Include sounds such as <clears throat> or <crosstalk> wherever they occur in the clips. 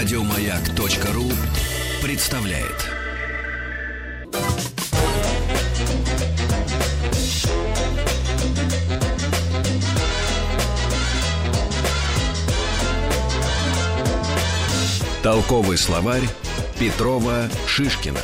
Радиомаяк.ру представляет. Толковый словарь Петрова Шишкина.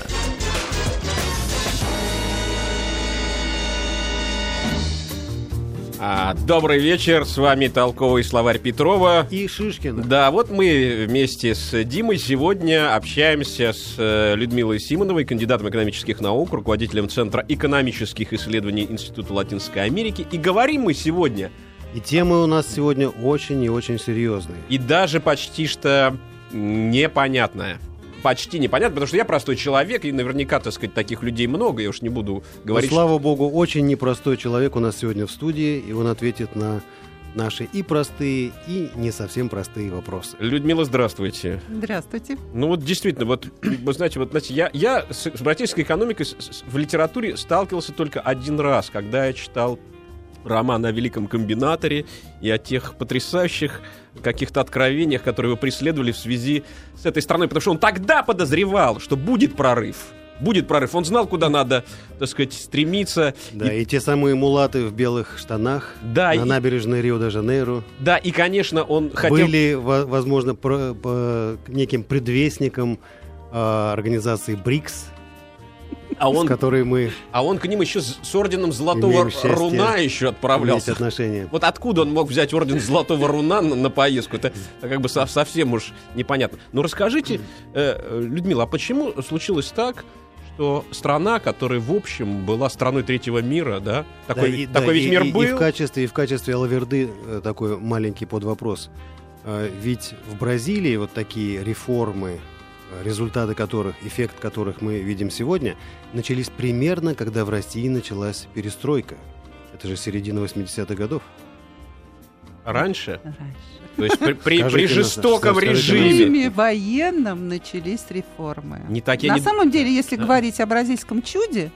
А, добрый вечер, с вами толковый словарь Петрова. И Шишкина. Да, вот мы вместе с Димой сегодня общаемся с э, Людмилой Симоновой, кандидатом экономических наук, руководителем Центра экономических исследований Института Латинской Америки. И говорим мы сегодня, И темы у нас сегодня очень и очень серьезные. и даже почти что непонятная. Почти непонятно, потому что я простой человек, и наверняка, так сказать, таких людей много, я уж не буду Но, говорить, слава богу, очень непростой человек у нас сегодня в студии, и он ответит на наши и простые, и не совсем простые вопросы. Людмила, здравствуйте. Здравствуйте. Ну вот действительно, вот вы знаете, вот знаете, я, я с, с братической экономикой с- с- в литературе сталкивался только один раз, когда я читал роман о великом комбинаторе и о тех потрясающих каких-то откровениях, которые его преследовали в связи с этой страной, потому что он тогда подозревал, что будет прорыв. Будет прорыв. Он знал, куда надо, так сказать, стремиться. Да, И- и, те самые мулаты в белых штанах Да, на и- набережной Рио-де-Жанейро да, и, конечно, он хотел... были, во- возможно, про- по неким предвестником а, организации БРИКС, А он, с которой мы а он к ним еще с, с орденом Золотого Руна еще отправлялся. отношения. Вот откуда он мог взять орден Золотого Руна на, на поездку? Это как бы со- совсем уж непонятно. Ну расскажите, э, Людмила, а почему случилось так, что страна, которая в общем была страной третьего мира, да, такой, Да, и- такой да, ведь и- мир и, был, И в качестве, и в качестве Алаверды э, такой маленький подвопрос. Э, Ведь в Бразилии вот такие реформы, результаты которых, эффект которых мы видим сегодня, начались примерно, когда в России началась перестройка. Это же середина 80-х годов. раньше, Раньше. то есть при, при- Скажите при жестоком. В режиме. режиме военном начались реформы. Не такие, На не- самом деле, если Да. говорить о бразильском чуде,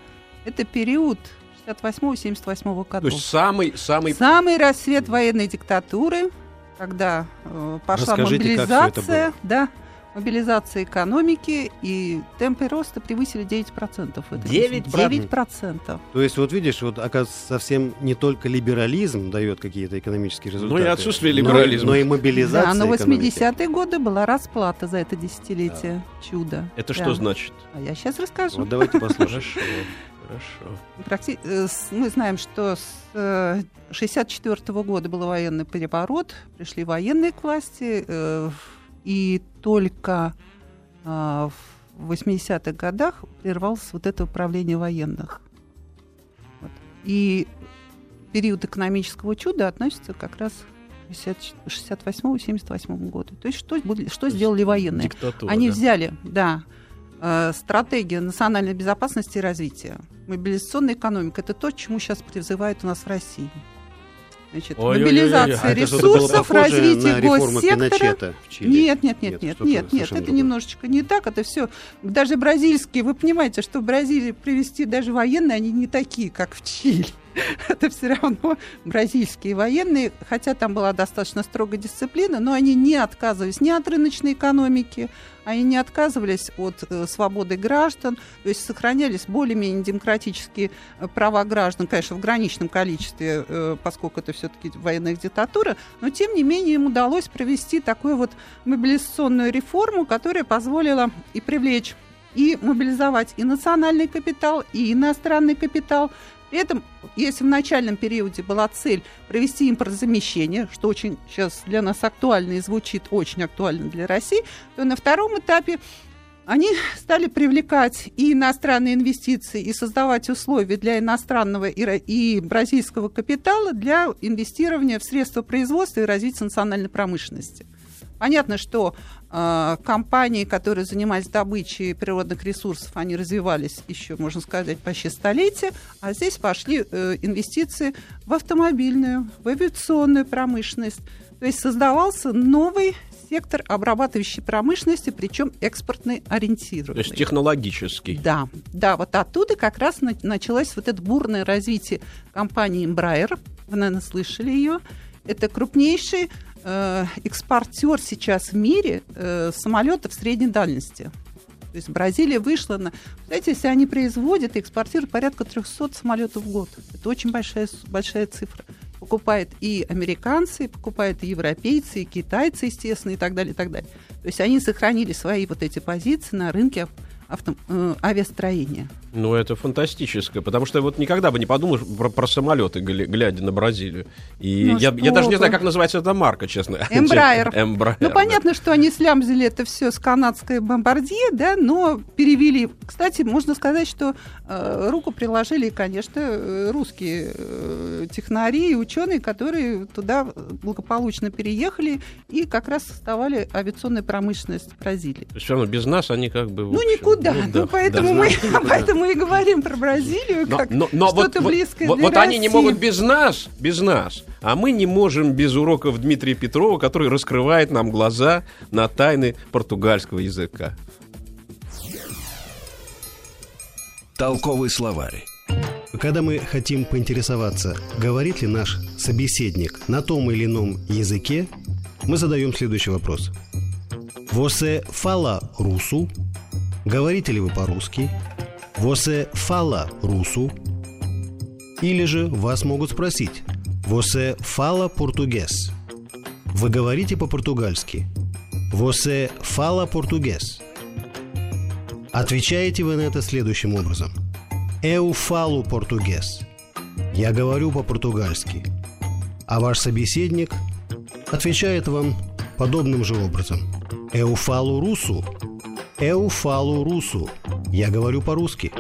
это период 68-78 то годов. есть самый, самый Самый рассвет военной диктатуры, когда э, пошла Расскажите, как всё это мобилизация, да, мобилизация экономики, и темпы роста превысили 9%. в этом Девять году. 9%. То есть, вот видишь, вот оказывается, совсем не только либерализм дает какие-то экономические результаты. Ну и отсутствие но- либерализма. Но, и мобилизация Да, но экономики. 80-е годы была расплата за это десятилетие чуда. это Да. что значит? А я сейчас расскажу. Вот давайте <laughs> послушаем. Хорошо. Практи- э, с- Мы знаем, что с 1964 года был военный переворот, пришли военные к власти, э, и только а, в 80-х годах прервалось вот это управление военных. Вот. И период экономического чуда относится как раз к 68-78 году. То есть что, что сделали военные? Диктатура, Они да. взяли, да, э, стратегию национальной безопасности и развития. Мобилизационная экономика – это то, чему сейчас призывают у нас в России. Значит, Ой-ой-ой-ой. мобилизация А ресурсов, развитие госсектора. Нет, нет, Нет, нет, нет, нет, это немножечко не так, это все. Даже бразильские, вы понимаете, что в Бразилии привести даже военные, они не такие, как в Чили. <laughs> Это все равно бразильские военные, хотя там была достаточно строгая дисциплина, но они не отказывались ни от рыночной экономики, они не отказывались от э, свободы граждан, то есть сохранялись более-менее демократические э, права граждан, конечно, в граничном количестве, э, поскольку это все-таки военная диктатура, но тем не менее им удалось провести такую вот мобилизационную реформу, которая позволила и привлечь, и мобилизовать и национальный капитал, и иностранный капитал. При этом, если в начальном периоде была цель провести импортозамещение, что очень сейчас для нас актуально и звучит очень актуально для России, то на втором этапе они стали привлекать и иностранные инвестиции, и создавать условия для иностранного и, бразильского капитала для инвестирования в средства производства и развития национальной промышленности. Понятно, что компании, которые занимались добычей природных ресурсов, они развивались еще, можно сказать, почти столетия, а здесь пошли э, инвестиции в автомобильную, в авиационную промышленность. То есть создавался новый сектор обрабатывающей промышленности, причем экспортной То ориентированный. есть технологический. Да, да, вот оттуда как раз на- началось вот это бурное развитие компании Embraer. Вы, наверное, слышали ее. Это крупнейший э, экспортер сейчас в мире э, самолетов средней дальности. То есть Бразилия вышла на... Знаете, если они производят и экспортируют порядка 300 самолетов в год, это очень большая, большая цифра. Покупают и американцы, покупают и европейцы, и китайцы, естественно, и так далее, и так далее. То есть они сохранили свои вот эти позиции на рынке авто, э, авиастроения. Ну, это фантастическое, потому что вот никогда бы не подумал про, про самолеты, глядя на Бразилию. И ну, я, я даже не знаю, как называется эта марка, честно. <laughs> Эмбрайер. <laughs> Эмбрайер. Ну, понятно, да. что они слямзили это все с канадской бомбардье, да, но перевели. Кстати, можно сказать, что э, руку приложили, конечно, э, русские э, технари и ученые, которые туда благополучно переехали и как раз создавали авиационную промышленность Бразилии. Все равно без нас они как бы... Ну, никуда. Ну, да, ну, поэтому, мы, <laughs> поэтому мы и говорим про Бразилию но, как но, но что-то вот, близкое вот, для вот они не могут без нас, без нас, а мы не можем без уроков Дмитрия Петрова, который раскрывает нам глаза на тайны португальского языка. Толковый словарь. Когда мы хотим поинтересоваться, говорит ли наш собеседник на том или ином языке, мы задаем следующий вопрос. Você fala russo? Говорите ли вы по-русски? Você fala russo? Или же вас могут спросить Você fala português? Вы говорите по-португальски? Você fala português? Отвечаете вы на это следующим образом. Eu falo português. Я говорю по-португальски. А ваш собеседник отвечает вам подобным же образом. Eu falo russo. Eu falo russo. Я говорю по-русски.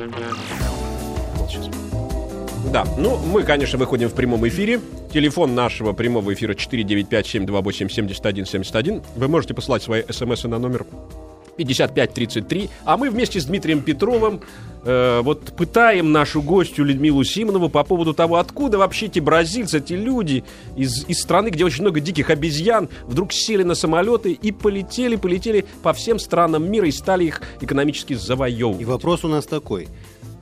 Да, ну, мы, конечно, выходим в прямом эфире. Телефон нашего прямого эфира 495-728-7171. Вы можете послать свои смс на номер 5533. А мы вместе с Дмитрием Петровым э, вот пытаем нашу гостью Людмилу Симонову по поводу того, откуда вообще эти бразильцы, эти люди из, из страны, где очень много диких обезьян, вдруг сели на самолеты и полетели, полетели по всем странам мира и стали их экономически завоевывать. И вопрос у нас такой.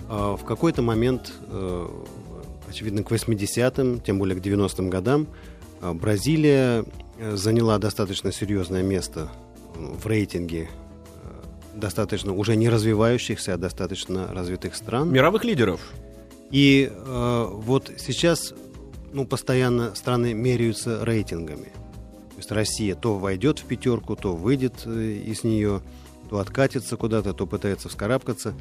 А, в какой-то момент, э, очевидно, к 80-м, тем более к 90-м годам, а, Бразилия э, заняла достаточно серьезное место в рейтинге достаточно уже не развивающихся, а достаточно развитых стран. Мировых лидеров. И э, вот сейчас ну, постоянно страны меряются рейтингами. То есть Россия то войдет в пятерку, то выйдет э, из нее, то откатится куда-то, то пытается вскарабкаться.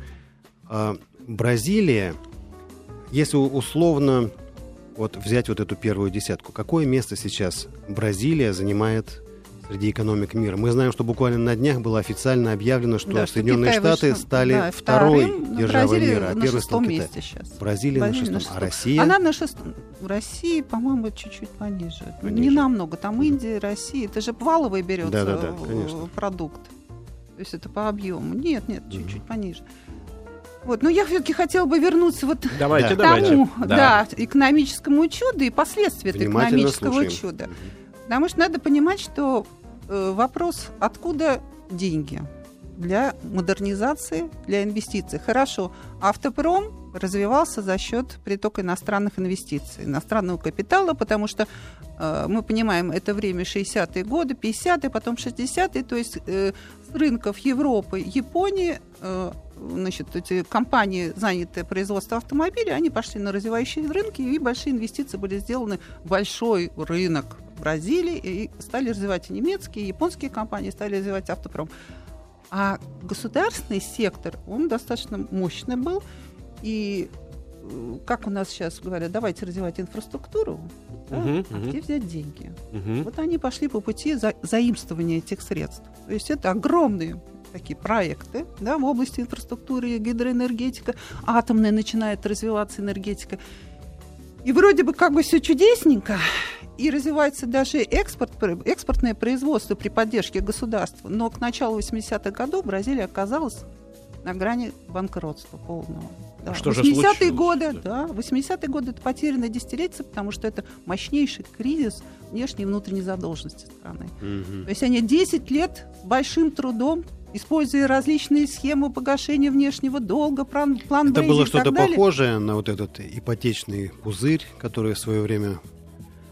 А Бразилия, если условно вот взять вот эту первую десятку, какое место сейчас Бразилия занимает среди экономик мира. Мы знаем, что буквально на днях было официально объявлено, что да, Соединенные что Штаты вышел, стали да, второй вторым, державой мира, а первый стал Китай. Сейчас. Бразилия, Бразилия на шестом, на шестом. а Россия? Она на шестом. В России, по-моему, чуть-чуть пониже. пониже. Не намного. Там Индия, Россия. Это же валовый берется да, да, да, продукт. То есть это по объему. Нет, нет, чуть-чуть угу. пониже. Вот, но я все-таки хотела бы вернуться вот давайте, к тому, давайте. Да, экономическому чуду и последствия экономического слушаем. чуда. Потому что надо понимать, что Э, вопрос, откуда деньги для модернизации, для инвестиций. Хорошо, автопром развивался за счет притока иностранных инвестиций, иностранного капитала, потому что э, мы понимаем, это время 60-е годы, 50-е, потом 60-е, то есть э, с рынков Европы, Японии, э, значит, эти компании, занятые производством автомобилей, они пошли на развивающие рынки, и большие инвестиции были сделаны в большой рынок Бразилии, и стали развивать и немецкие, и японские компании, стали развивать автопром. А государственный сектор, он достаточно мощный был, и э, как у нас сейчас говорят, давайте развивать инфраструктуру, да, uh-huh, а где взять деньги? Uh-huh. Вот они пошли по пути за, заимствования этих средств. То есть это огромные такие проекты да, в области инфраструктуры, гидроэнергетика, атомная начинает развиваться энергетика. И вроде бы как бы все чудесненько, и развивается даже экспорт, экспортное производство при поддержке государства. Но к началу 80-х годов Бразилия оказалась на грани банкротства полного. Да. Что 80-е годы, да, 80-е годы это потерянное десятилетие, потому что это мощнейший кризис внешней и внутренней задолженности страны. Угу. То есть они 10 лет с большим трудом используя различные схемы погашения внешнего долга, план, Это было что-то похожее на вот этот ипотечный пузырь, который в свое время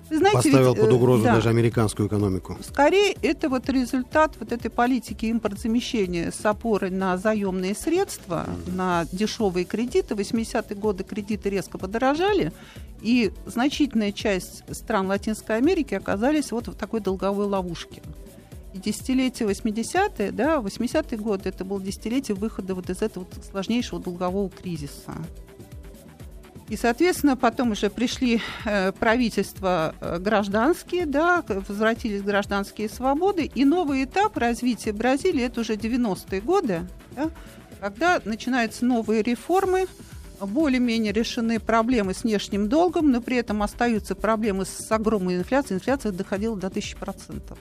знаете, Поставил ведь, под э, угрозу да. даже американскую экономику. Скорее, это вот результат вот этой политики импортзамещения с опорой на заемные средства, на дешевые кредиты. В 80-е годы кредиты резко подорожали, и значительная часть стран Латинской Америки оказались вот в такой долговой ловушке. Десятилетие 80-е, да, 80-е годы, это было десятилетие выхода вот из этого сложнейшего долгового кризиса. И, соответственно, потом уже пришли э, правительства э, гражданские, да, возвратились гражданские свободы, и новый этап развития Бразилии это уже 90-е годы, да, когда начинаются новые реформы, более-менее решены проблемы с внешним долгом, но при этом остаются проблемы с огромной инфляцией. Инфляция доходила до 1000%.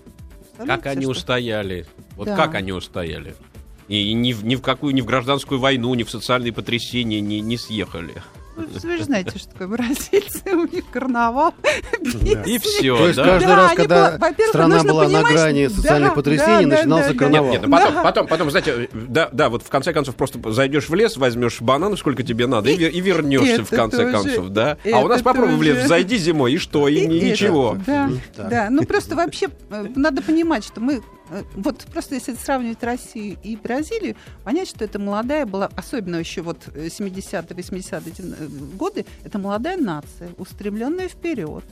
Как они что- устояли? Вот Да. как они устояли? И ни, в- ни в какую, ни в гражданскую войну, ни в социальные потрясения не, не съехали. Вы же знаете, что такое бразильцы, у них карнавал, И все, То есть да? каждый Да, раз, когда страна была на грани социальных да, потрясений, да, начинался карнавал. Нет, ну потом, Да. потом, потом, знаете, да, да, вот в конце концов просто зайдешь в лес, возьмешь бананов, сколько тебе надо, и, ве- и вернешься в конце тоже- концов, да. А у нас попробуй в лес, зайди зимой, и что, и, ничего. Да, да. Ну просто вообще э, надо понимать, что мы вот просто если сравнивать Россию и Бразилию, понять, что это молодая была, особенно еще вот э, 70-е, 80-е э, годы, это молодая нация, устремленная вперед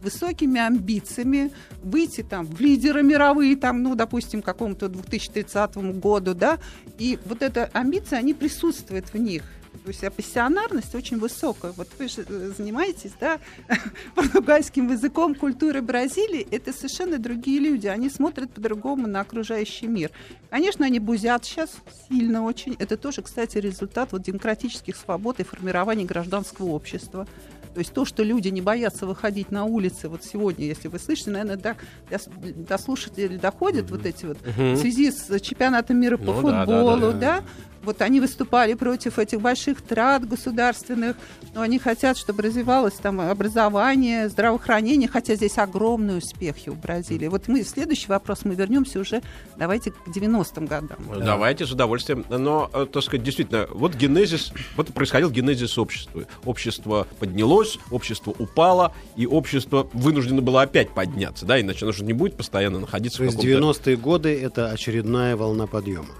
высокими амбициями выйти там в лидеры мировые, там, ну, допустим, к какому-то 2030 году, да, и вот эта амбиция, они присутствуют в них. Есть а пассионарность очень высокая. Вот вы же э, занимаетесь, да, <laughs> португальским языком, культурой Бразилии, это совершенно другие люди. Они смотрят по-другому на окружающий мир. Конечно, они бузят сейчас сильно очень. Это тоже, кстати, результат вот демократических свобод и формирования гражданского общества. То есть то, что люди не боятся выходить на улицы, вот сегодня, если вы слышите, наверное, до, до, слушателей доходят вот эти вот Мгм. в связи с чемпионатом мира по Ну да, да, футболу, да. да, вот они выступали против этих больших трат государственных, но они хотят, чтобы развивалось там образование, здравоохранение, хотя здесь огромные успехи у Бразилии. Вот мы, следующий вопрос, мы вернемся уже, давайте к 90-м годам. Давайте с удовольствием. Но, э, так сказать, действительно, вот генезис, вот происходил генезис общества. Общество поднялось, общество упало, и общество вынуждено было опять подняться, да, иначе оно же не будет постоянно находиться То в есть каком-то... 90-е годы это очередная волна подъема.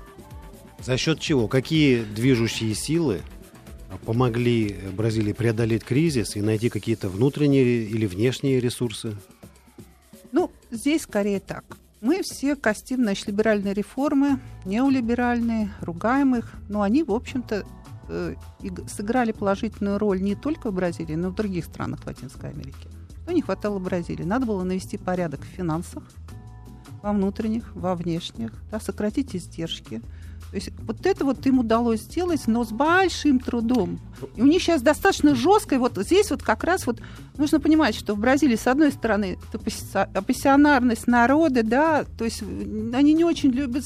За счет чего? Какие движущие силы помогли Бразилии преодолеть кризис и найти какие-то внутренние или внешние ресурсы? Ну, здесь скорее так. Мы все костим, значит, либеральные реформы, неолиберальные, ругаем их, но они, в общем-то, э, сыграли положительную роль не только в Бразилии, но и в других странах Латинской Америки. Что не хватало Бразилии? Надо было навести порядок в финансах, во внутренних, во внешних, да, сократить издержки. То есть вот это вот им удалось сделать, но с большим трудом. И у них сейчас достаточно жесткое, вот здесь вот как раз вот нужно понимать, что в Бразилии, с одной стороны, это пасси- пассионарность народа, да, то есть они не очень любят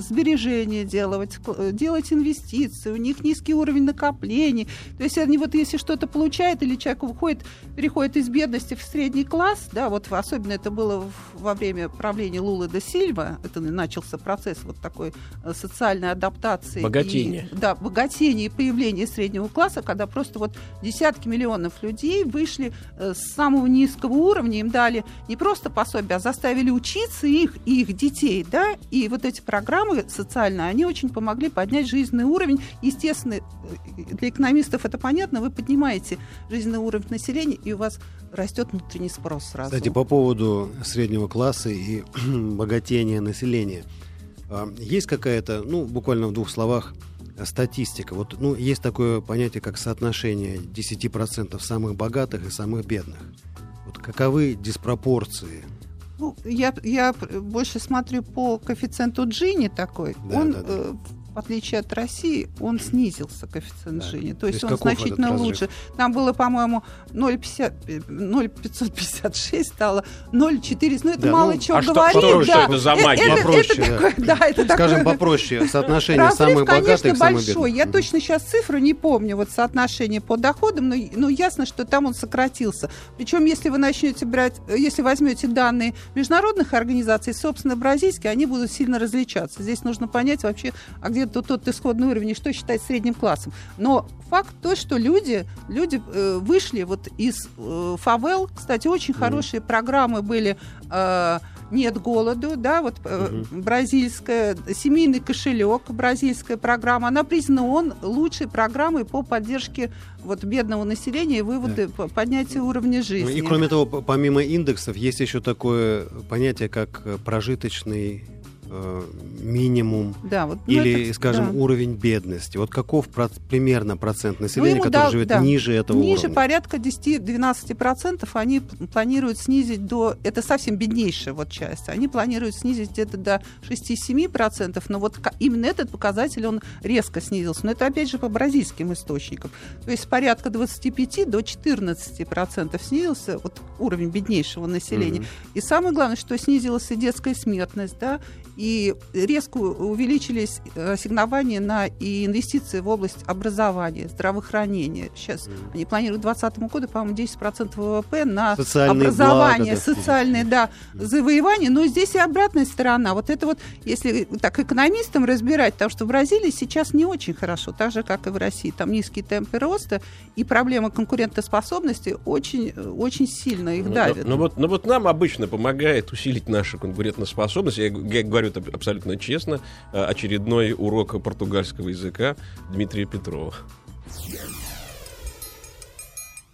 сбережения делать, э, делать инвестиции, у них низкий уровень накоплений. То есть они вот если что-то получают или человек выходит, переходит из бедности в средний класс, да, вот особенно это было во время правления Лулы де Сильва, это начался процесс вот такой э, социальной адаптации. и- Богатения. да, богатение и появление среднего класса, когда просто вот десятки миллионов людей вышли э, с самого низкого уровня, им дали не просто пособие, а заставили учиться их и их детей, да, и вот эти программы социальные, они очень помогли поднять жизненный уровень. Естественно, для экономистов это понятно, вы поднимаете жизненный уровень населения, и у вас растет внутренний спрос сразу. Кстати, по поводу среднего класса и <clears throat> богатения населения. А, Есть какая-то, ну, буквально в двух словах, статистика. Вот, ну, есть такое понятие, как соотношение 10% самых богатых и самых бедных. Вот каковы диспропорции? Ну, я, я больше смотрю по коэффициенту Джини такой. Да, он, да, да. В отличие от России, он снизился, коэффициент Да. Джини. То То есть, есть он значительно лучше. Там было, по-моему, 0,50, э, 0,556 стало 0,4. Ну, это Да, мало ну, чего а говорит. что- да. это за Э, магия? Это, Попроще, это да. такое, да, это Скажем такое- попроще, <laughs> соотношение Разрыв, самых конечно, богатых и самых большой. Я точно сейчас цифру не помню, вот соотношение по доходам, но, но ясно, что там он сократился. Причем, если вы начнете брать, э, если возьмете данные международных организаций, собственно, бразильские, они будут сильно различаться. Здесь нужно понять вообще, а где это тот исходный уровень, и что считать средним классом. Но факт то, что люди, люди э, вышли вот из э, фавел. Кстати, очень mm. хорошие программы были. Э, нет голоду, да, вот угу. бразильская, семейный кошелек, бразильская программа, она признана он лучшей программой по поддержке вот бедного населения и выводы да. поднятия уровня жизни. И кроме того, помимо индексов, есть еще такое понятие, как прожиточный э, минимум да, вот, ну, или, это, скажем, да. уровень бедности. Вот каков про- примерно процент населения, ну, который дал, живет да, ниже этого ниже уровня? Ниже порядка 10-12% они планируют снизить до... Это совсем беднейшая вот часть. Они планируют снизить где-то до 6-7%, но вот именно этот показатель, он резко снизился. Но это, опять же, по бразильским источникам. То есть порядка 25 до 14% снизился вот уровень беднейшего населения. Mm-hmm. И самое главное, что снизилась и детская смертность, да, и резко увеличились ассигнования на и инвестиции в область образования, здравоохранения. Сейчас mm. они планируют к 2020 году, по-моему, 10% ВВП на социальные образование, блага, социальные, да, mm. завоевания. Но здесь и обратная сторона. Вот это вот, если так экономистам разбирать, потому что в Бразилии сейчас не очень хорошо, так же, как и в России. Там низкие темпы роста, и проблема конкурентоспособности очень, очень сильно их ну, давит. Но, но, вот, но вот нам обычно помогает усилить нашу конкурентоспособность. Я, я говорю это абсолютно честно, э, очередной урок португальского языка Дмитрия Петрова.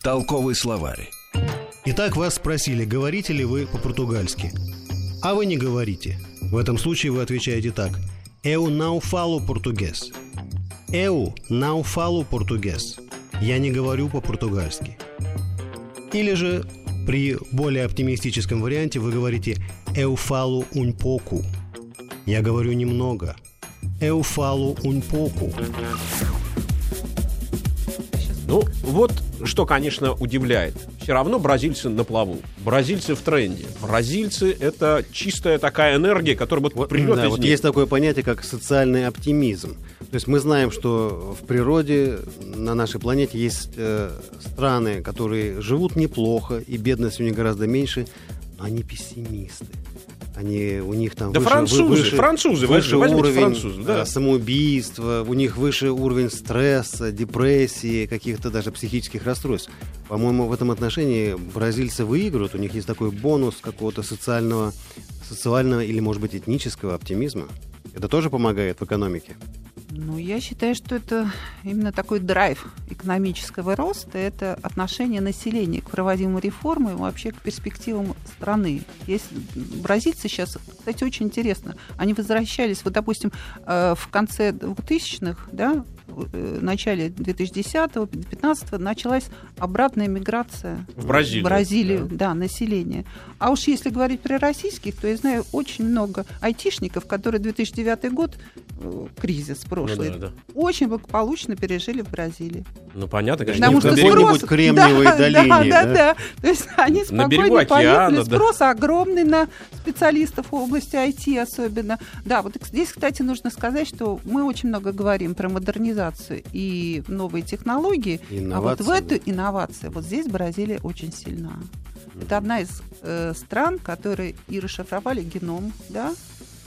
Толковый словарь. Итак, вас спросили, говорите ли вы по-португальски. А вы не говорите. В этом случае вы отвечаете так. Eu não falo português. Eu não falo português. Я не говорю по-португальски. Или же при более оптимистическом варианте вы говорите Eu falo um pouco. Я говорю немного. Un poco. Ну, вот что, конечно, удивляет. Все равно бразильцы на плаву. Бразильцы в тренде. Бразильцы — это чистая такая энергия, которая вот, вот придет да, из вот них. Есть такое понятие, как социальный оптимизм. То есть мы знаем, что в природе на нашей планете есть э, страны, которые живут неплохо, и бедность у них гораздо меньше, но они пессимисты. Они, у них там да выше, французы, выше, французы, выше уровень французов, да. Э, самоубийства, у них выше уровень стресса, депрессии, каких-то даже психических расстройств. По-моему, в этом отношении бразильцы выигрывают, у них есть такой бонус какого-то социального, социального или, может быть, этнического оптимизма. Это тоже помогает в экономике. Ну, я считаю, что это именно такой драйв экономического роста, это отношение населения к проводимым реформам и вообще к перспективам страны. Есть бразильцы сейчас, кстати, очень интересно, они возвращались, вот, допустим, э, в конце 2000-х, да, Э, начале 2010-2015 началась обратная миграция в Бразилию, в Бразилию да. да, населения. А уж если говорить про российских, то я знаю очень много айтишников, которые 2009 год, э, кризис прошлый, ну, да, да. очень благополучно пережили в Бразилии. Ну, понятно, конечно. Потому что спрос... Кремниевой да, долине, да, да, да, да. То есть они спокойно океана, да. спрос огромный на специалистов в области IT особенно. Да, вот здесь, кстати, нужно сказать, что мы очень много говорим про модернизацию цифровизацию и новые технологии, инновации, а вот в эту инновацию, вот здесь Бразилия очень сильна. Это одна из э, стран, которые и расшифровали геном, да,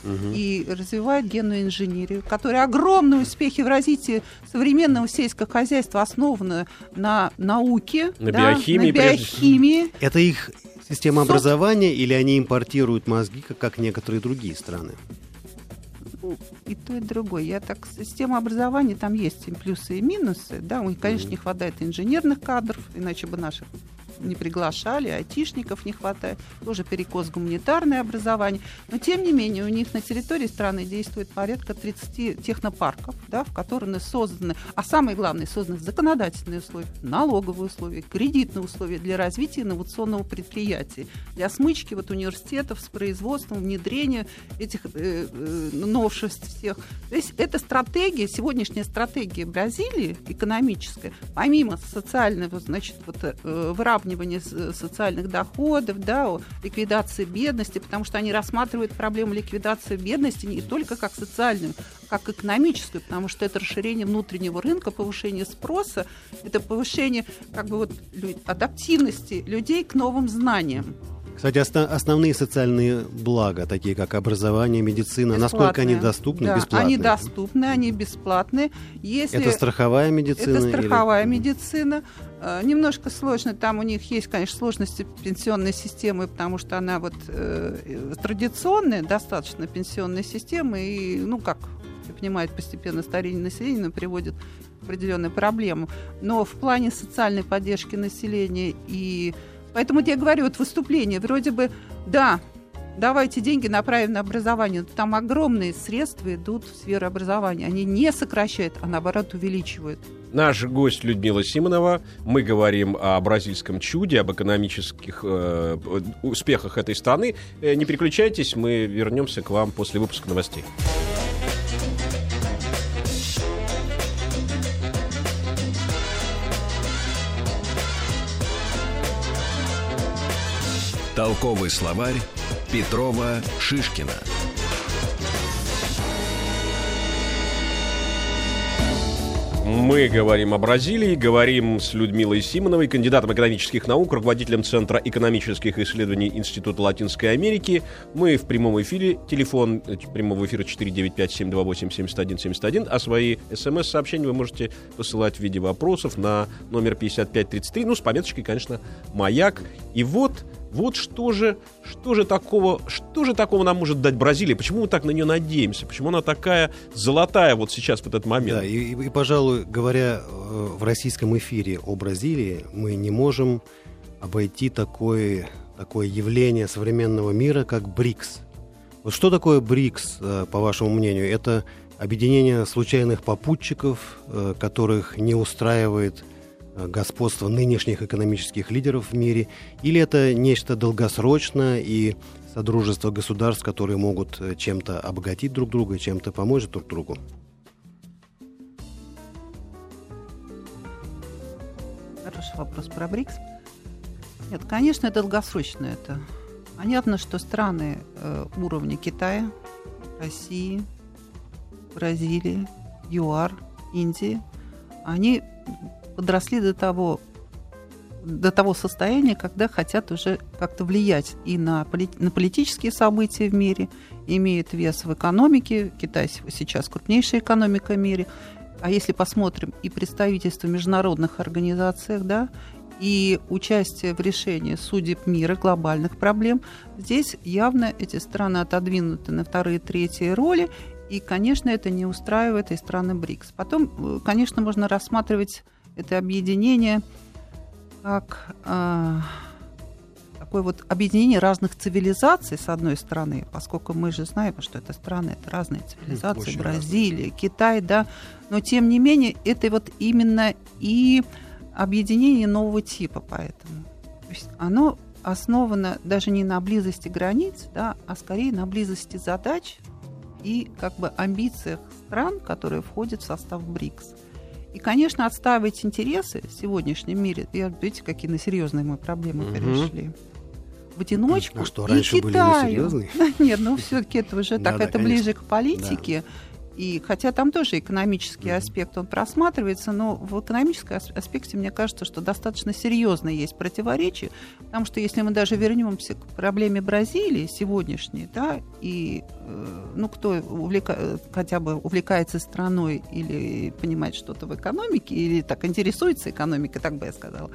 угу. и развивает генную инженерию, которая огромные успехи в развитии современного сельского хозяйства основаны на науке, на да, биохимии. На биохимии. Это их система образования или они импортируют мозги, как, как некоторые другие страны? И то, и другое. Я так, система образования, там есть и плюсы, и минусы. Да, у них, конечно, не хватает инженерных кадров, иначе бы наших не приглашали, айтишников не хватает, тоже перекос гуманитарное образование. Но, тем не менее, у них на территории страны действует порядка 30 технопарков, да, в которых созданы, а самое главное, созданы законодательные условия, налоговые условия, кредитные условия для развития инновационного предприятия, для смычки вот университетов с производством, внедрения этих э, э, новшеств всех. То есть это стратегия, сегодняшняя стратегия Бразилии экономическая, помимо социального, значит, вот, э, выравнивания выравнивания социальных доходов, да, ликвидации бедности, потому что они рассматривают проблему ликвидации бедности не только как социальную, как экономическую, потому что это расширение внутреннего рынка, повышение спроса, это повышение как бы вот адаптивности людей к новым знаниям. Кстати, основные социальные блага, такие как образование, медицина, насколько они доступны, да, бесплатны? Они доступны, они бесплатны. Если Это страховая медицина? Это страховая или... медицина. Э, немножко сложно, там у них есть, конечно, сложности пенсионной системы, потому что она вот э, традиционная достаточно пенсионная система, и, ну, как все понимают, постепенно старение населения приводит к определенной. Но в плане социальной поддержки населения и Поэтому я говорю, вот выступление, вроде бы, да, давайте деньги направим на образование. Но там огромные средства идут в сферу образования. Они не сокращают, а наоборот увеличивают. Наш гость Людмила Симонова. Мы говорим о бразильском чуде, об экономических э, успехах этой страны. Э, не переключайтесь, мы вернемся к вам после выпуска новостей. Толковый словарь Петрова Шишкина. Мы говорим о Бразилии, говорим с Людмилой Симоновой, кандидатом экономических наук, руководителем Центра экономических исследований Института Латинской Америки. Мы в прямом эфире, телефон э, прямого эфира 495-728-7171, а свои смс-сообщения вы можете посылать в виде вопросов на номер 5533, ну, с пометочкой, конечно, «Маяк». И вот вот что же, что же такого, что же такого нам может дать Бразилия? Почему мы так на нее надеемся? Почему она такая золотая вот сейчас в этот момент? Да, и, и, пожалуй, говоря э, в российском эфире о Бразилии, мы не можем обойти такое, такое явление современного мира, как БРИКС. Вот что такое БРИКС, э, по вашему мнению? Это объединение случайных попутчиков, э, которых не устраивает господства нынешних экономических лидеров в мире, или это нечто долгосрочное и содружество государств, которые могут э, чем-то обогатить друг друга, чем-то помочь друг другу? Хороший вопрос про БРИКС. Нет, конечно, это долгосрочно. Это понятно, что страны э, уровня Китая, России, Бразилии, ЮАР, Индии, они подросли до того, до того состояния, когда хотят уже как-то влиять и на, полит, на политические события в мире, имеют вес в экономике. Китай сейчас крупнейшая экономика в мире. А если посмотрим и представительство в международных организациях, да, и участие в решении судеб мира, глобальных проблем, здесь явно эти страны отодвинуты на вторые, третьи роли, и, конечно, это не устраивает и страны БРИКС. Потом, э, конечно, можно рассматривать это объединение как э, такое вот объединение разных цивилизаций, с одной стороны, поскольку мы же знаем, что это страны, это разные цивилизации, Очень Бразилия, разные. Китай, да, но тем не менее это вот именно и объединение нового типа, поэтому. То есть оно основано даже не на близости границ, да, а скорее на близости задач и как бы амбициях стран, которые входят в состав БРИКС. И, конечно, отстаивать интересы в сегодняшнем мире, я, видите, какие на серьезные мы проблемы угу. перешли. В одиночку. А что, раньше и были несерьезные? <laughs> Нет, ну все-таки это уже так, это ближе к политике. И хотя там тоже экономический mm-hmm. аспект, он просматривается, но в экономическом аспекте, мне кажется, что достаточно серьезно есть противоречие, потому что если мы даже вернемся к проблеме Бразилии сегодняшней, да, и э, ну, кто увлека... хотя бы увлекается страной или понимает что-то в экономике, или так интересуется экономикой, так бы я сказала,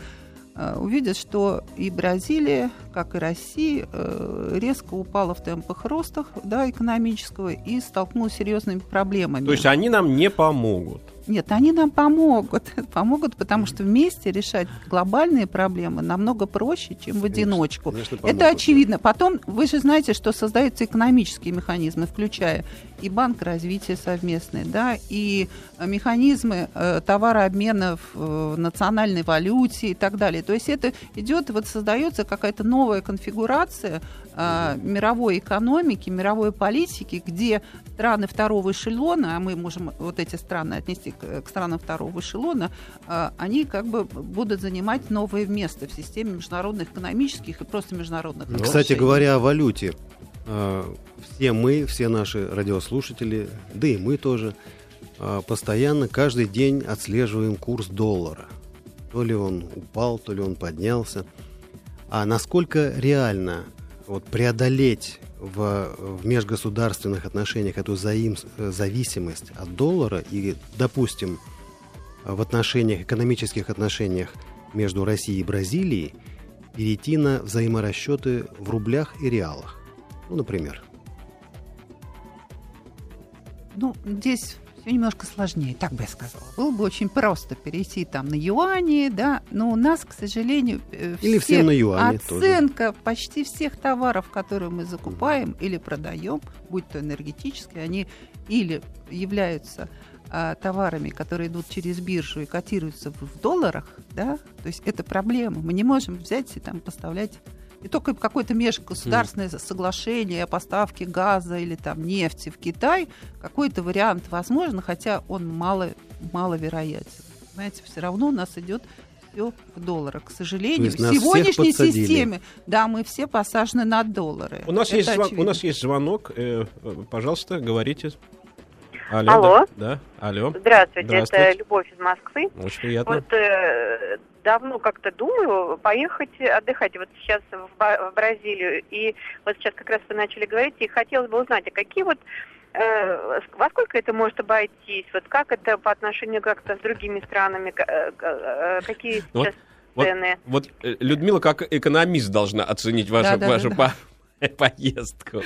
увидят, что и Бразилия, как и Россия, э, резко упала в темпах роста да, экономического и столкнулась с серьезными проблемами. То есть они нам не помогут? Нет, они нам помогут. <laughs> Помогут, потому что вместе решать глобальные проблемы намного проще, чем в одиночку. Конечно, Это очевидно. Потом, вы же знаете, что создаются экономические механизмы, включая и банк развития совместный, да, и механизмы э, товарообмена в э, национальной валюте и так далее. То есть это идет, вот создается какая-то новая конфигурация э, мировой экономики, мировой политики, где страны второго эшелона, а мы можем вот эти страны отнести к, к странам второго эшелона, э, они как бы будут занимать новое место в системе международных экономических и просто международных отношений. Кстати говоря о валюте, э, все мы, все наши радиослушатели, да и мы тоже, э, постоянно каждый день отслеживаем курс доллара. То ли он упал, то ли он поднялся. А насколько реально вот преодолеть в, в межгосударственных отношениях эту заим, зависимость от доллара и, допустим, в отношениях, экономических отношениях между Россией и Бразилией перейти на взаиморасчеты в рублях и реалах? Ну, например. Ну, здесь все немножко сложнее, так бы я сказала. Было бы очень просто перейти там на юани, да, но у нас, к сожалению, э, или все всем на юани оценка тоже. почти всех товаров, которые мы закупаем или продаем, будь то энергетические, они или являются а, товарами, которые идут через биржу и котируются в, в долларах, да, то есть это проблема. Мы не можем взять и там поставлять и только какое-то межгосударственное mm. соглашение о поставке газа или там нефти в Китай, какой-то вариант возможно, хотя он мало, маловероятен. Знаете, все равно у нас идет все в долларах. К сожалению, в сегодняшней системе, да, мы все посажены на доллары. У нас, есть, звон, у нас есть звонок. Э, пожалуйста, говорите. Алло. Алло. Да, да. Алло. Здравствуйте, Здравствуйте, это Любовь из Москвы. Очень приятно. Вот э, давно как-то думаю поехать отдыхать вот сейчас в, в Бразилию. И вот сейчас как раз вы начали говорить, и хотелось бы узнать, а какие вот э, во сколько это может обойтись? Вот как это по отношению как-то с другими странами? Э, э, какие ну сейчас вот, цены? Вот, вот Людмила как экономист должна оценить вашу, да, да, вашу да, да. <laughs> поездку.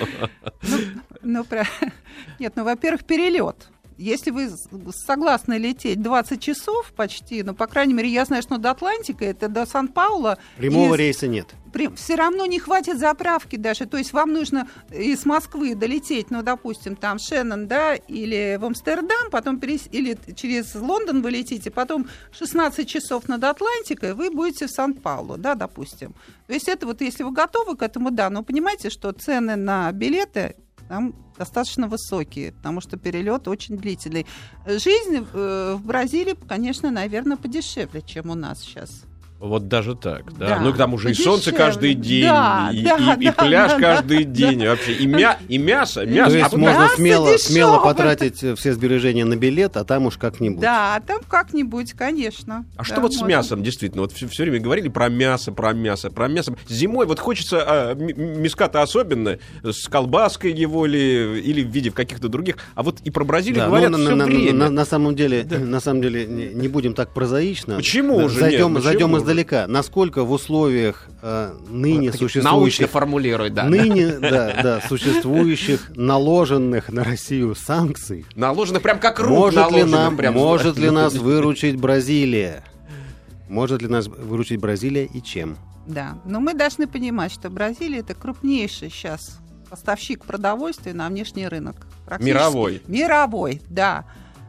Ну, ну, про... <laughs> Нет, ну, во-первых, перелет если вы согласны лететь 20 часов почти, ну, по крайней мере, я знаю, что до Атлантика, это до Сан-Паула. Прямого и... рейса нет. При... Все равно не хватит заправки даже. То есть вам нужно из Москвы долететь, ну, допустим, там Шеннон, да, или в Амстердам, потом перес... или через Лондон вы летите, потом 16 часов над Атлантикой, вы будете в Сан-Паулу, да, допустим. То есть это вот, если вы готовы к этому, да, но понимаете, что цены на билеты там достаточно высокие, потому что перелет очень длительный. Жизнь э, в Бразилии, конечно, наверное, подешевле, чем у нас сейчас. Вот даже так, да. да. Ну, к тому же и солнце каждый день, да, и, да, и, и, да, пляж да, каждый да, день, да. вообще, и, мя, и мясо, мясо. То есть а можно мясо смело, смело потратить все сбережения на билет, а там уж как-нибудь. Да, там как-нибудь, конечно. А да, что вот можно. с мясом, действительно? Вот все, все время говорили про мясо, про мясо, про мясо. Зимой вот хочется а, мяска-то особенно, с колбаской его ли, или в виде в каких-то других. А вот и про Бразилию да, говорят ну, все на, время. На, на, на самом деле, да. на самом деле, не, не будем так прозаично. Почему да, же зайдем, нет? Зайдем Почему? Издалека. Насколько в условиях э, ныне вот, существующих... Научно формулирует, да. Ныне, <laughs> да, да, существующих, наложенных на Россию санкций. Наложенных прям как рук Может ли нам, прям может ли нас <laughs> выручить Бразилия? Может ли нас выручить Бразилия и чем? Да, но мы должны понимать, что Бразилия это крупнейший сейчас поставщик продовольствия на внешний рынок. Мировой. Мировой, да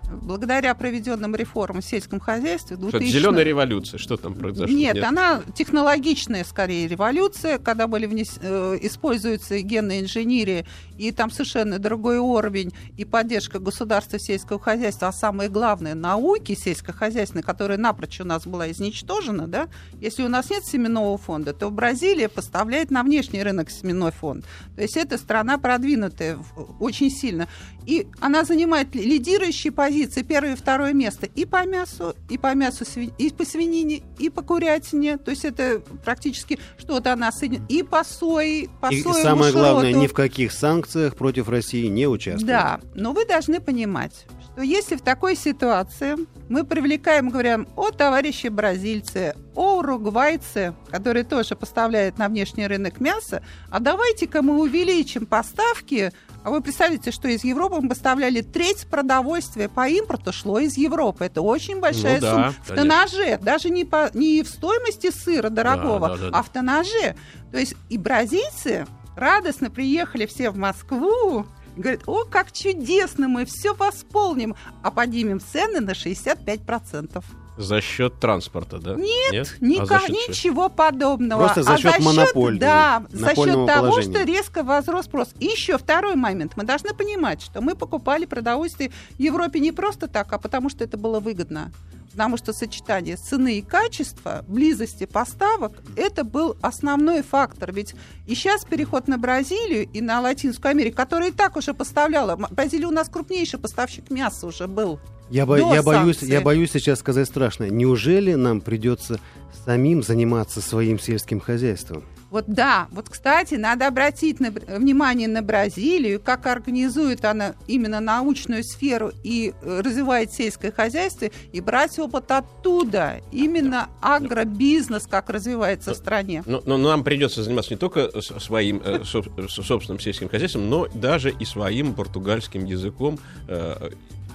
благодаря проведенным реформам в сельском хозяйстве... 2000... Зеленая революция, что там произошло? Нет, Нет, она технологичная скорее революция, когда были внес... Э, используются генная инженерия, и там совершенно другой уровень, и поддержка государства сельского хозяйства, а самое главное, науки сельскохозяйственной, которая напрочь у нас была изничтожена, да, если у нас нет семенного фонда, то Бразилия поставляет на внешний рынок семенной фонд. То есть это страна продвинутая очень сильно. И она занимает лидирующие позиции, первое и второе место и по мясу, и по мясу, и по свинине, и по курятине. То есть это практически что-то она соединяет. И по сои, по И самое главное, ни в каких санкциях против России не участвует. Да, но вы должны понимать, что если в такой ситуации мы привлекаем, говорим, о товарищи бразильцы, о уругвайцы, которые тоже поставляют на внешний рынок мясо, а давайте-ка мы увеличим поставки а вы представляете, что из Европы мы поставляли треть продовольствия по импорту шло из Европы. Это очень большая ну, сумма. Да, в тонаже, даже не, по, не в стоимости сыра дорогого, да, да, да, а в тонаже. То есть и бразильцы радостно приехали все в Москву, говорят, о, как чудесно, мы все восполним, а поднимем цены на 65%. За счет транспорта, да? Нет, Нет? Никак, а ничего подобного. Просто за счет а за счет, Да, за счет того, положения. что резко возрос спрос. И еще второй момент. Мы должны понимать, что мы покупали продовольствие в Европе не просто так, а потому что это было выгодно. Потому что сочетание цены и качества, близости поставок, это был основной фактор. Ведь и сейчас переход на Бразилию и на Латинскую Америку, которая и так уже поставляла. Бразилия у нас крупнейший поставщик мяса уже был. Я, бо- я, боюсь, я боюсь сейчас сказать страшно. Неужели нам придется самим заниматься своим сельским хозяйством? Вот да, вот, кстати, надо обратить на- внимание на Бразилию, как организует она именно научную сферу и э, развивает сельское хозяйство, и брать опыт оттуда, именно агробизнес, как развивается в стране. Но, но нам придется заниматься не только своим э, соб- собственным сельским хозяйством, но даже и своим португальским языком э,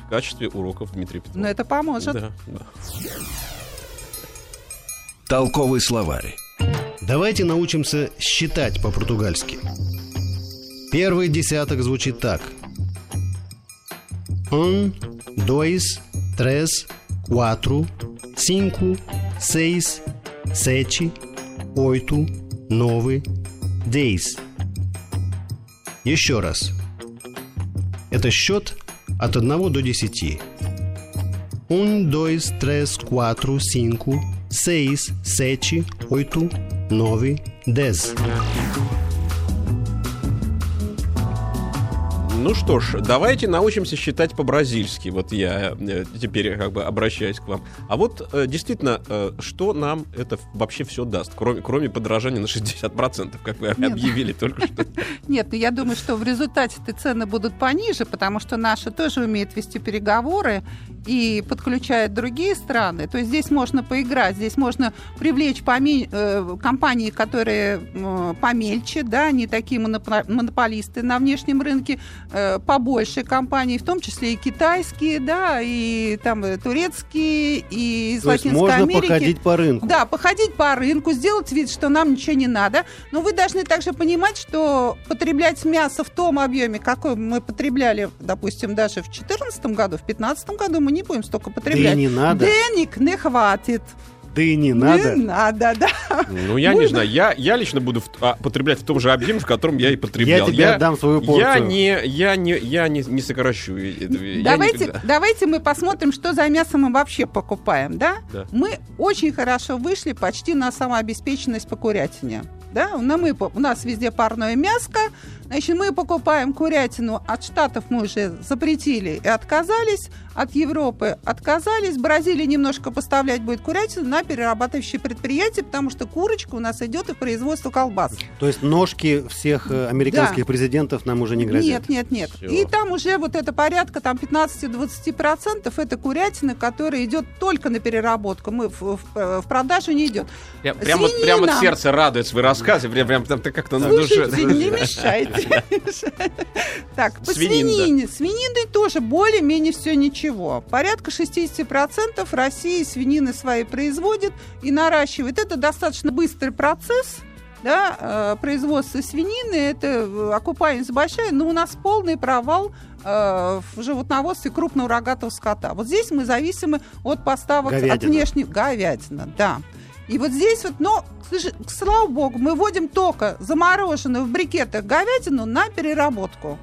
в качестве уроков Дмитрия Петрова. Но это поможет. Да, да. Толковый словарь. Давайте научимся считать по-португальски. Первый десяток звучит так. Um, dois, três, quatro, cinco, seis, sete, oito, nove, dez. Еще раз. Это счет от 1 до 10. Um, dois, três, quatro, cinco, seis, sete, oito, nove, dez. Ну что ж, давайте научимся считать по-бразильски. Вот я э, теперь как бы обращаюсь к вам. А вот э, действительно, э, что нам это вообще все даст, кроме, кроме подорожания на 60%, как вы Нет. объявили только что? <laughs> Нет, ну я думаю, что в результате-то цены будут пониже, потому что наши тоже умеют вести переговоры и подключают другие страны. То есть здесь можно поиграть, здесь можно привлечь поме- э, компании, которые э, помельче, да, не такие монопо- монополисты на внешнем рынке, э, побольше компаний, в том числе и китайские, да, и там турецкие, и из То есть Латинской можно Америки. походить по рынку. Да, походить по рынку, сделать вид, что нам ничего не надо. Но вы должны также понимать, что потреблять мясо в том объеме, какой мы потребляли, допустим, даже в 2014 году, в 2015 году мы не будем столько Да и потреблять. не надо. Денег не хватит. Да и не Не надо. надо, да. Ну, я не знаю, я, я лично буду в- а, потреблять в том же объеме, в котором я и потреблял. Я тебе отдам свою порцию. Я не, я не, я не, не сокращу. этого. Я Давайте, давайте мы посмотрим, что за мясо мы вообще покупаем, да? Да. Мы очень хорошо вышли почти на самообеспеченность по курятине. Да, Ну, мы, у нас везде парное мяско, значит, мы покупаем курятину, от Штатов мы уже запретили и отказались, от Европы отказались, Бразилия немножко поставлять будет курятину на перерабатывающие предприятия, потому что курочка у нас идет и в производство колбас. То есть ножки всех э, американских президентов нам уже не грозят. Нет, нет, нет. Всё. И там уже вот это порядка там 15-20% это курятина, которая идет только на переработку. Мы в, в- в продажу не идет. Прям- прямо, Свинина. прямо от сердца радуется вы рассказы, прям, прям там как-то на душе. Не мешайте. <laughs> Так, по свинине. Свининой тоже более-менее все ничего. Порядка 60% России свинины свои производит и наращивает. Это достаточно быстрый процесс. Да, э, производство свинины, это э, окупаемость большая, но у нас полный провал э, в животноводстве крупного рогатого скота. Вот здесь мы зависимы от поставок от Говядина. внешней говядина, да. И вот здесь вот, но, слава богу, мы вводим только замороженную в брикетах говядину на переработку.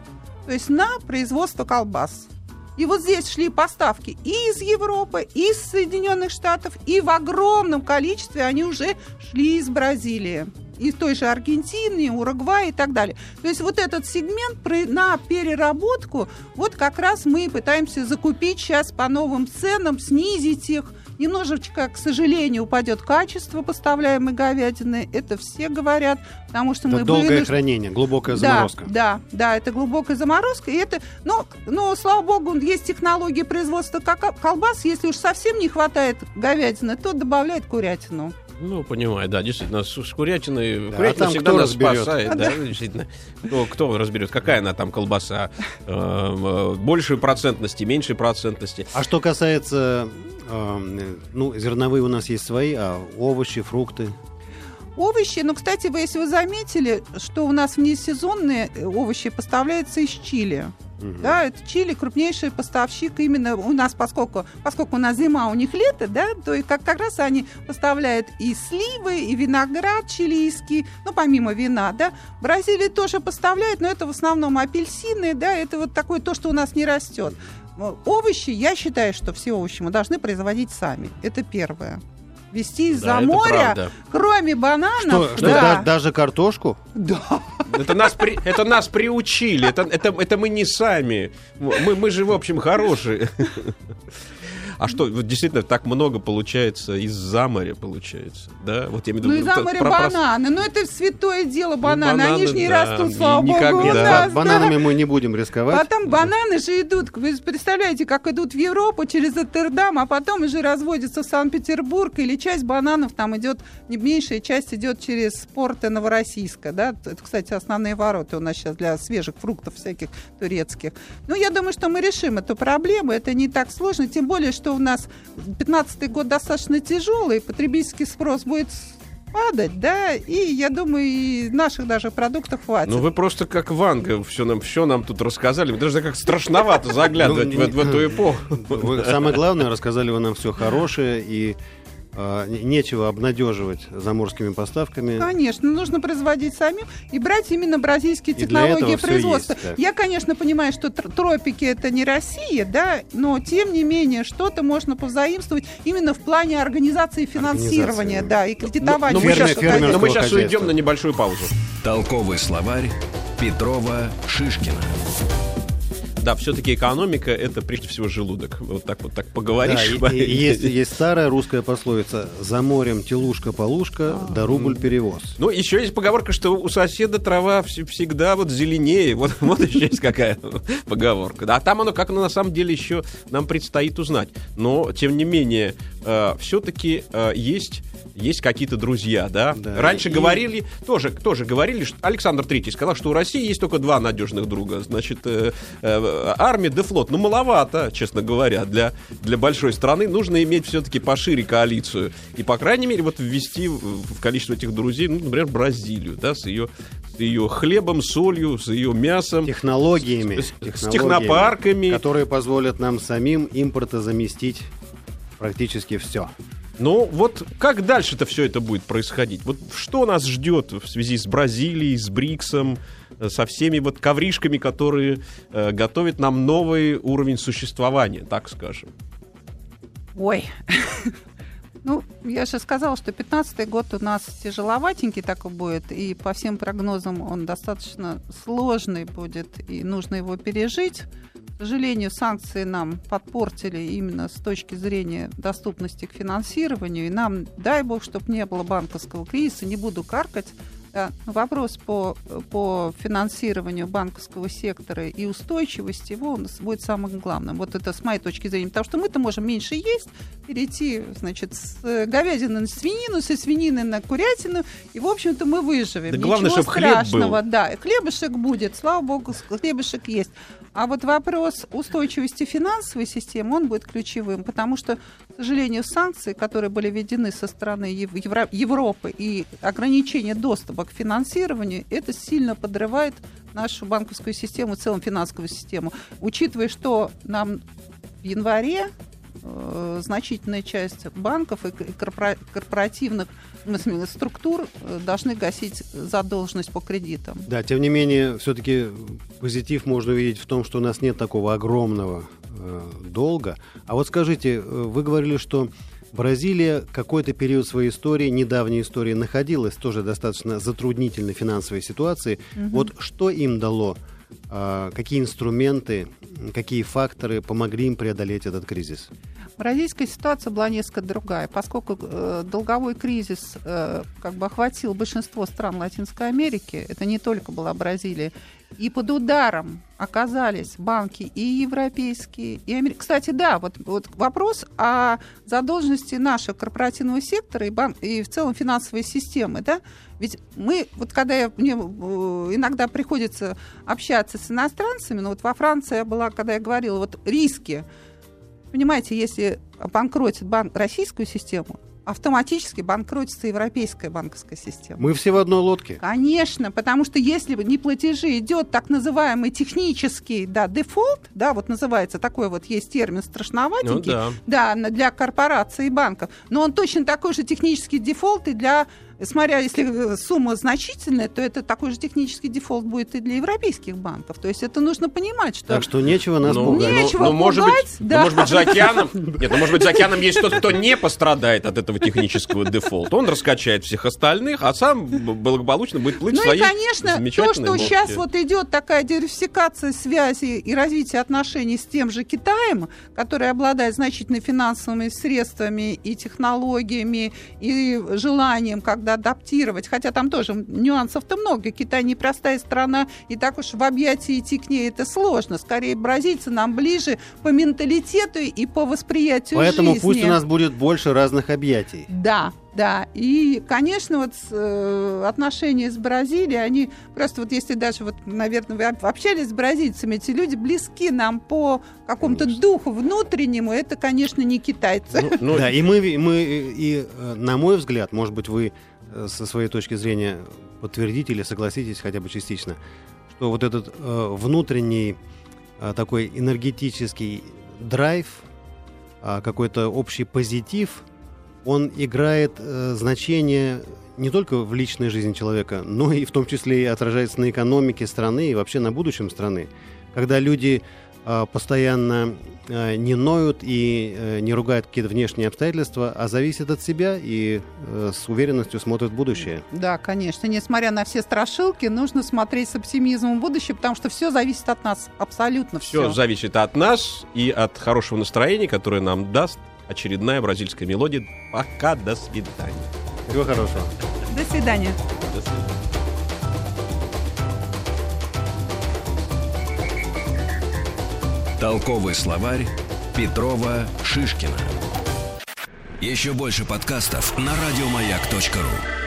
То есть на производство колбас. И вот здесь шли поставки и из Европы, и из Соединенных Штатов, и в огромном количестве они уже шли из Бразилии. Из той же Аргентины, Уругвая и так далее. То есть вот этот сегмент на переработку, вот как раз мы пытаемся закупить сейчас по новым ценам, снизить их. Немножечко, к сожалению, упадет качество поставляемой говядины. Это все говорят, потому что Это мы долгое вынуждены- хранение, глубокая да, заморозка. Да, да, это глубокая заморозка. И это, но, но, слава богу, есть технологии производства колбас. Если уж совсем не хватает говядины, то добавляет курятину. Ну, понимаю, да, действительно, с, с курятиной, Да, курятина а там всегда кто нас разберет? спасает, да, <laughs> действительно. Кто, кто разберет, какая она там колбаса, э, э, большей процентности, меньшей процентности. А что касается, э, ну, зерновые у нас есть свои, а овощи, фрукты. Овощи, ну, кстати, вы, если вы заметили, что у нас внесезонные э, овощи поставляются из Чили. Мгм. Да, это Чили крупнейший поставщик именно у нас, поскольку, поскольку у нас зима, у них лето, да, то и как, как раз они поставляют и сливы, и виноград чилийский, ну, помимо вина, да. Бразилия тоже поставляет, но это в основном апельсины, да, это вот такое то, что у нас не растет. Овощи, я считаю, что все овощи мы должны производить сами. Это первое. Вести из-за Да, моря, правда. кроме Что, бананов, что, да. да- даже картошку? Да. Это нас, при- это нас приучили, это, это, это мы не сами. Мы, мы же, в общем, хорошие. А что, вот действительно так много получается из-за моря получается, да? Вот я имею в Ну виду, и за про- моря про- про- бананы. Ну это святое дело бананы. бананы, Они же не да, растут, слава богу, никогда. у Нет, нас, ба- бананами мы не будем рисковать. Потом бананы же идут, вы представляете, как идут в Европу через Роттердам, а потом уже разводятся в Санкт-Петербург, или часть бананов там идет, меньшая часть идет через порты Новороссийска, да, это, кстати, основные ворота у нас сейчас для свежих фруктов всяких турецких. Ну, я думаю, что мы решим эту проблему, это не так сложно, тем более, что у нас 15 год достаточно тяжелый, потребительский спрос будет падать, да, и я думаю, и наших даже продуктов хватит. Ну вы просто как Ванга все нам, все нам тут рассказали. Даже как страшновато заглядывать Ну, в, в эту эпоху. Вы самое главное, рассказали вы нам все хорошее, и нечего обнадеживать заморскими поставками. Конечно, нужно производить самим и брать именно бразильские И технологии производства. есть, да. Я, конечно, понимаю, что тр- тропики это не Россия, да, но тем не менее что-то можно позаимствовать именно в плане организации финансирования, Организации. да, и кредитования. Но мы Фермер- сейчас, фермерского но мы сейчас уйдем на небольшую паузу. Толковый словарь Петрова Шишкина. Да, все-таки экономика это прежде всего желудок. Вот так вот так Да, поговоришь. и- и есть, есть старая русская пословица «За морем телушка-полушка, да рубль перевоз». Ну, еще есть поговорка, что у соседа трава вс- всегда вот зеленее. Вот, <laughs> вот еще есть какая поговорка. А там оно, как оно на самом деле еще нам предстоит узнать. Но, тем не менее, все-таки есть, есть какие-то друзья, да? Да. Раньше И- говорили, тоже, тоже говорили, что Александр Третий сказал, что у России есть только два надежных друга. Значит, э, э, армия да флот. Ну, маловато, честно говоря, для, для большой страны. Нужно иметь все-таки пошире коалицию. И, по крайней мере, вот ввести в количество этих друзей, ну, например, Бразилию, да, с ее, с ее хлебом, солью, с ее мясом. Технологиями, С- с технологиями, технопарками. которые позволят нам самим импорта заместить практически все. Но вот как дальше-то все это будет происходить? Вот что нас ждет в связи с Бразилией, с БРИКСом, э, со всеми вот ковришками, которые э, готовят нам новый уровень существования, так скажем. Ой. <laughs> Ну, я же сказала, что 15 год у нас тяжеловатенький такой будет, и по всем прогнозам он достаточно сложный будет, и нужно его пережить. К сожалению, санкции нам подпортили именно с точки зрения доступности к финансированию, и нам, дай бог, чтобы не было банковского кризиса, не буду каркать, вопрос по, по финансированию банковского сектора и устойчивости его у нас будет самым главным. Вот это с моей точки зрения. Потому что мы-то можем меньше есть, перейти, значит, с э, говядины на свинину, со свинины на курятину, и, в общем-то, мы выживем. Да главное, Ничего чтоб хлеб страшного, был. да. И хлебушек будет, слава богу, хлебушек есть. А вот вопрос устойчивости финансовой системы, он будет ключевым, потому что, сожалению, санкции, которые были введены со стороны Ев- Евро- Европы и ограничение доступа к финансированию, это сильно подрывает нашу банковскую систему, в целом финансовую систему. Учитывая, что нам в январе э, значительная часть банков и корпора- корпоративных смысле, структур э, должны гасить задолженность по кредитам. Да, тем не менее, все-таки позитив можно увидеть в том, что у нас нет такого огромного э, долга. А вот скажите, э, вы говорили, что Бразилия какой-то период своей истории, недавней истории, находилась тоже достаточно затруднительной финансовой ситуации. Вот что им дало, а, какие инструменты, какие факторы помогли им преодолеть этот кризис? Бразильская ситуация была несколько другая, поскольку э, долговой кризис э, как бы охватил большинство стран Латинской Америки, это не только была Бразилия, и под ударом оказались банки и европейские, и американские. Кстати, да, вот, вот вопрос о задолженности нашего корпоративного сектора и, бан- и в целом финансовой системы, да, ведь мы, вот когда я, мне э, иногда приходится общаться с иностранцами, ну вот во Франции я была, когда я говорила, вот риски, Понимаете, если банкротит банк, российскую систему, автоматически банкротится европейская банковская система. Мы все в одной лодке. Конечно, потому что если не платежи идет так называемый технический да, дефолт, да, вот называется такой вот есть термин страшноватенький, Ну да. да, для корпораций и банков, но он точно такой же технический дефолт и для смотря, если э, сумма значительная, то это такой же технический дефолт будет и для европейских банков. То есть это нужно понимать, что... Так что нечего нас Ну, пугать. Нечего ну, может пугать, быть, да. ну, может быть, за океаном. <laughs> Нет, ну, может быть, за океаном есть тот, кто не пострадает от этого технического дефолта. Он раскачает всех остальных, а сам благополучно будет плыть в Ну и, своей конечно, то, что лодке. сейчас вот идет такая диверсификация связи и развитие отношений с тем же Китаем, который обладает значительными финансовыми средствами и технологиями, и желанием когда адаптировать, хотя там тоже нюансов-то много. Китай непростая страна, и так уж в объятии идти к ней это сложно. Скорее, бразильцы нам ближе по менталитету и по восприятию Поэтому жизни. пусть у нас будет больше разных объятий. Да, да. И, конечно, вот с, э, отношения с Бразилией, они просто вот если даже вот, наверное, вы об- общались с бразильцами, эти люди близки нам по какому-то духу внутреннему, это, конечно, не китайцы. Ну, ну, Да, и мы, мы и, э, на мой взгляд, может быть, вы со своей точки зрения подтвердите или согласитесь хотя бы частично, что вот этот э, внутренний э, такой энергетический драйв, а, какой-то общий позитив, он играет э, значение не только в личной жизни человека, но и в том числе и отражается на экономике страны и вообще на будущем страны. Когда люди э, постоянно э, не ноют и э, не ругают какие-то внешние обстоятельства, а зависят от себя и э, с уверенностью смотрят в будущее. Да, конечно. Несмотря на все страшилки, нужно смотреть с оптимизмом в будущее, потому что все зависит от нас. Абсолютно все все. зависит от нас и от хорошего настроения, которое нам даст очередная бразильская мелодия. Пока, до свидания. Всего хорошего. До свидания. До свидания. Толковый словарь Петрова Шишкина. Еще больше подкастов на радиомаяк.ру.